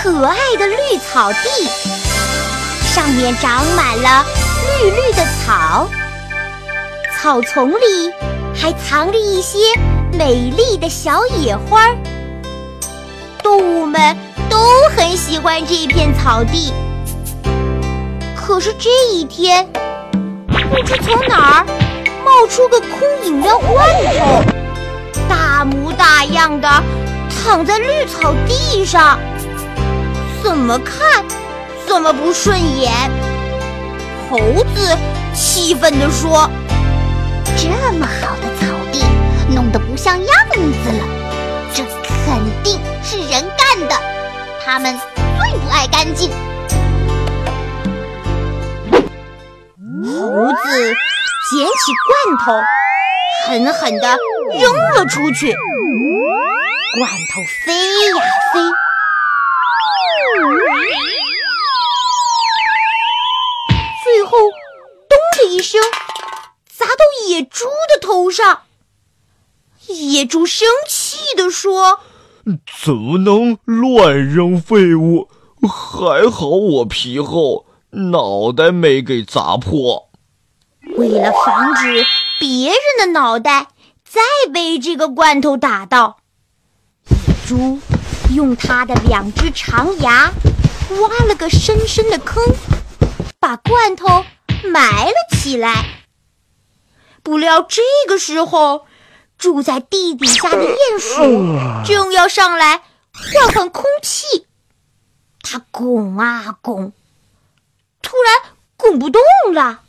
可爱的绿草地，上面长满了绿绿的草，草丛里还藏着一些美丽的小野花。动物们都很喜欢这片草地。可是这一天，不知从哪儿冒出个空饮料罐头，大模大样的躺在绿草地上，么看怎么不顺眼。猴子气愤地说：“这么好的草地，弄得不像样子了，这肯定是人干的，他们最不爱干净。”猴子捡起罐头，狠狠地扔了出去。罐头飞呀飞，声，砸到野猪的头上。野猪生气地说：“怎么能乱扔废物？还好我皮厚，脑袋没给砸破。”为了防止别人的脑袋再被这个罐头打到，野猪用它的两只长牙挖了个深深的坑，把罐头埋了起来。不料这个时候，住在地底下的鼹鼠正要上来换换空气，它拱啊拱，突然拱不动了。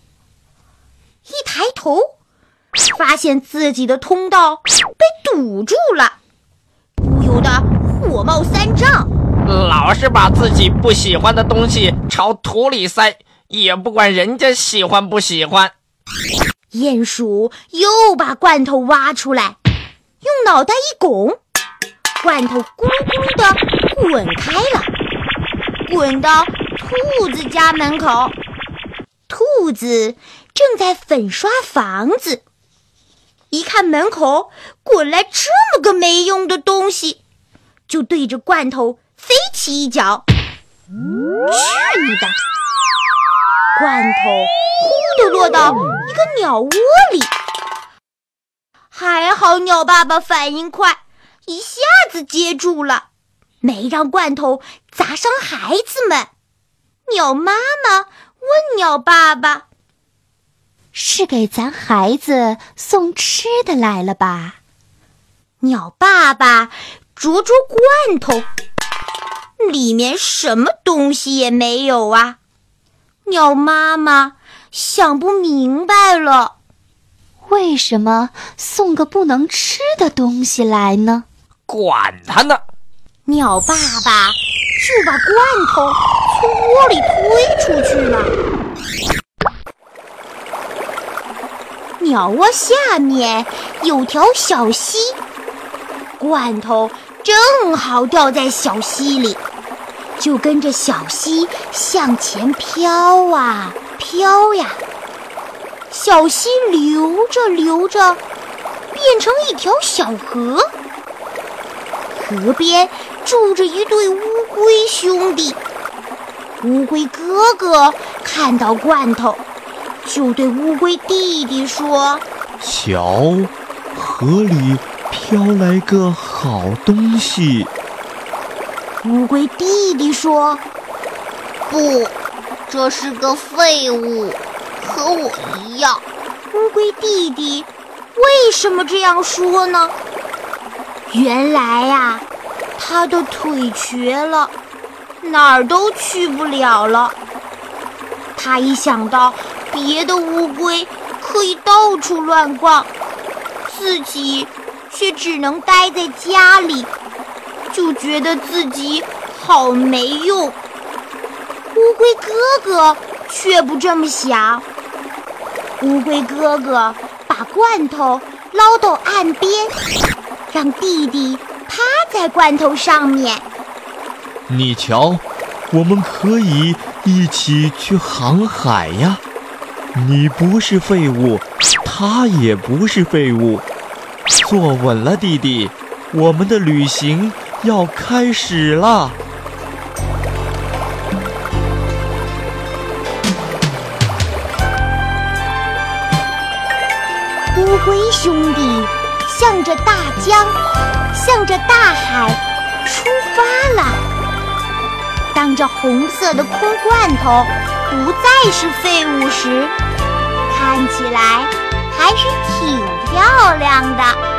一抬头，发现自己的通道被堵住了，不由得火冒三丈。老是把自己不喜欢的东西朝土里塞，也不管人家喜欢不喜欢。鼹鼠又把罐头挖出来，用脑袋一拱，罐头咕噜咕的滚开了，滚到兔子家门口。兔子正在粉刷房子，一看门口滚来这么个没用的东西，就对着罐头飞起一脚。去你的！罐头呼的落到一个鸟窝里，还好鸟爸爸反应快，一下子接住了，没让罐头砸伤孩子们。鸟妈妈问鸟爸爸：“是给咱孩子送吃的来了吧？”鸟爸爸啄啄罐头，里面什么东西也没有啊。鸟妈妈想不明白了，为什么送个不能吃的东西来呢？管他呢！鸟爸爸就把罐头从窝里推出去了。鸟窝下面有条小溪，罐头正好掉在小溪里。就跟着小溪向前飘啊飘呀，小溪流着流着，变成一条小河。河边住着一对乌龟兄弟。乌龟哥哥看到罐头，就对乌龟弟弟说：“瞧，河里飘来个好东西。”乌龟弟弟说：“不，这是个废物，和我一样。”乌龟弟弟为什么这样说呢？原来呀，他的腿瘸了，哪儿都去不了了。他一想到别的乌龟可以到处乱逛，自己却只能待在家里。就觉得自己好没用。乌龟哥哥却不这么想。乌龟哥哥把罐头捞到岸边，让弟弟趴在罐头上面。你瞧，我们可以一起去航海呀！你不是废物，他也不是废物。坐稳了，弟弟，我们的旅行要开始了。乌龟兄弟向着大江，向着大海出发了。当这红色的空罐头不再是废物时，看起来还是挺漂亮的。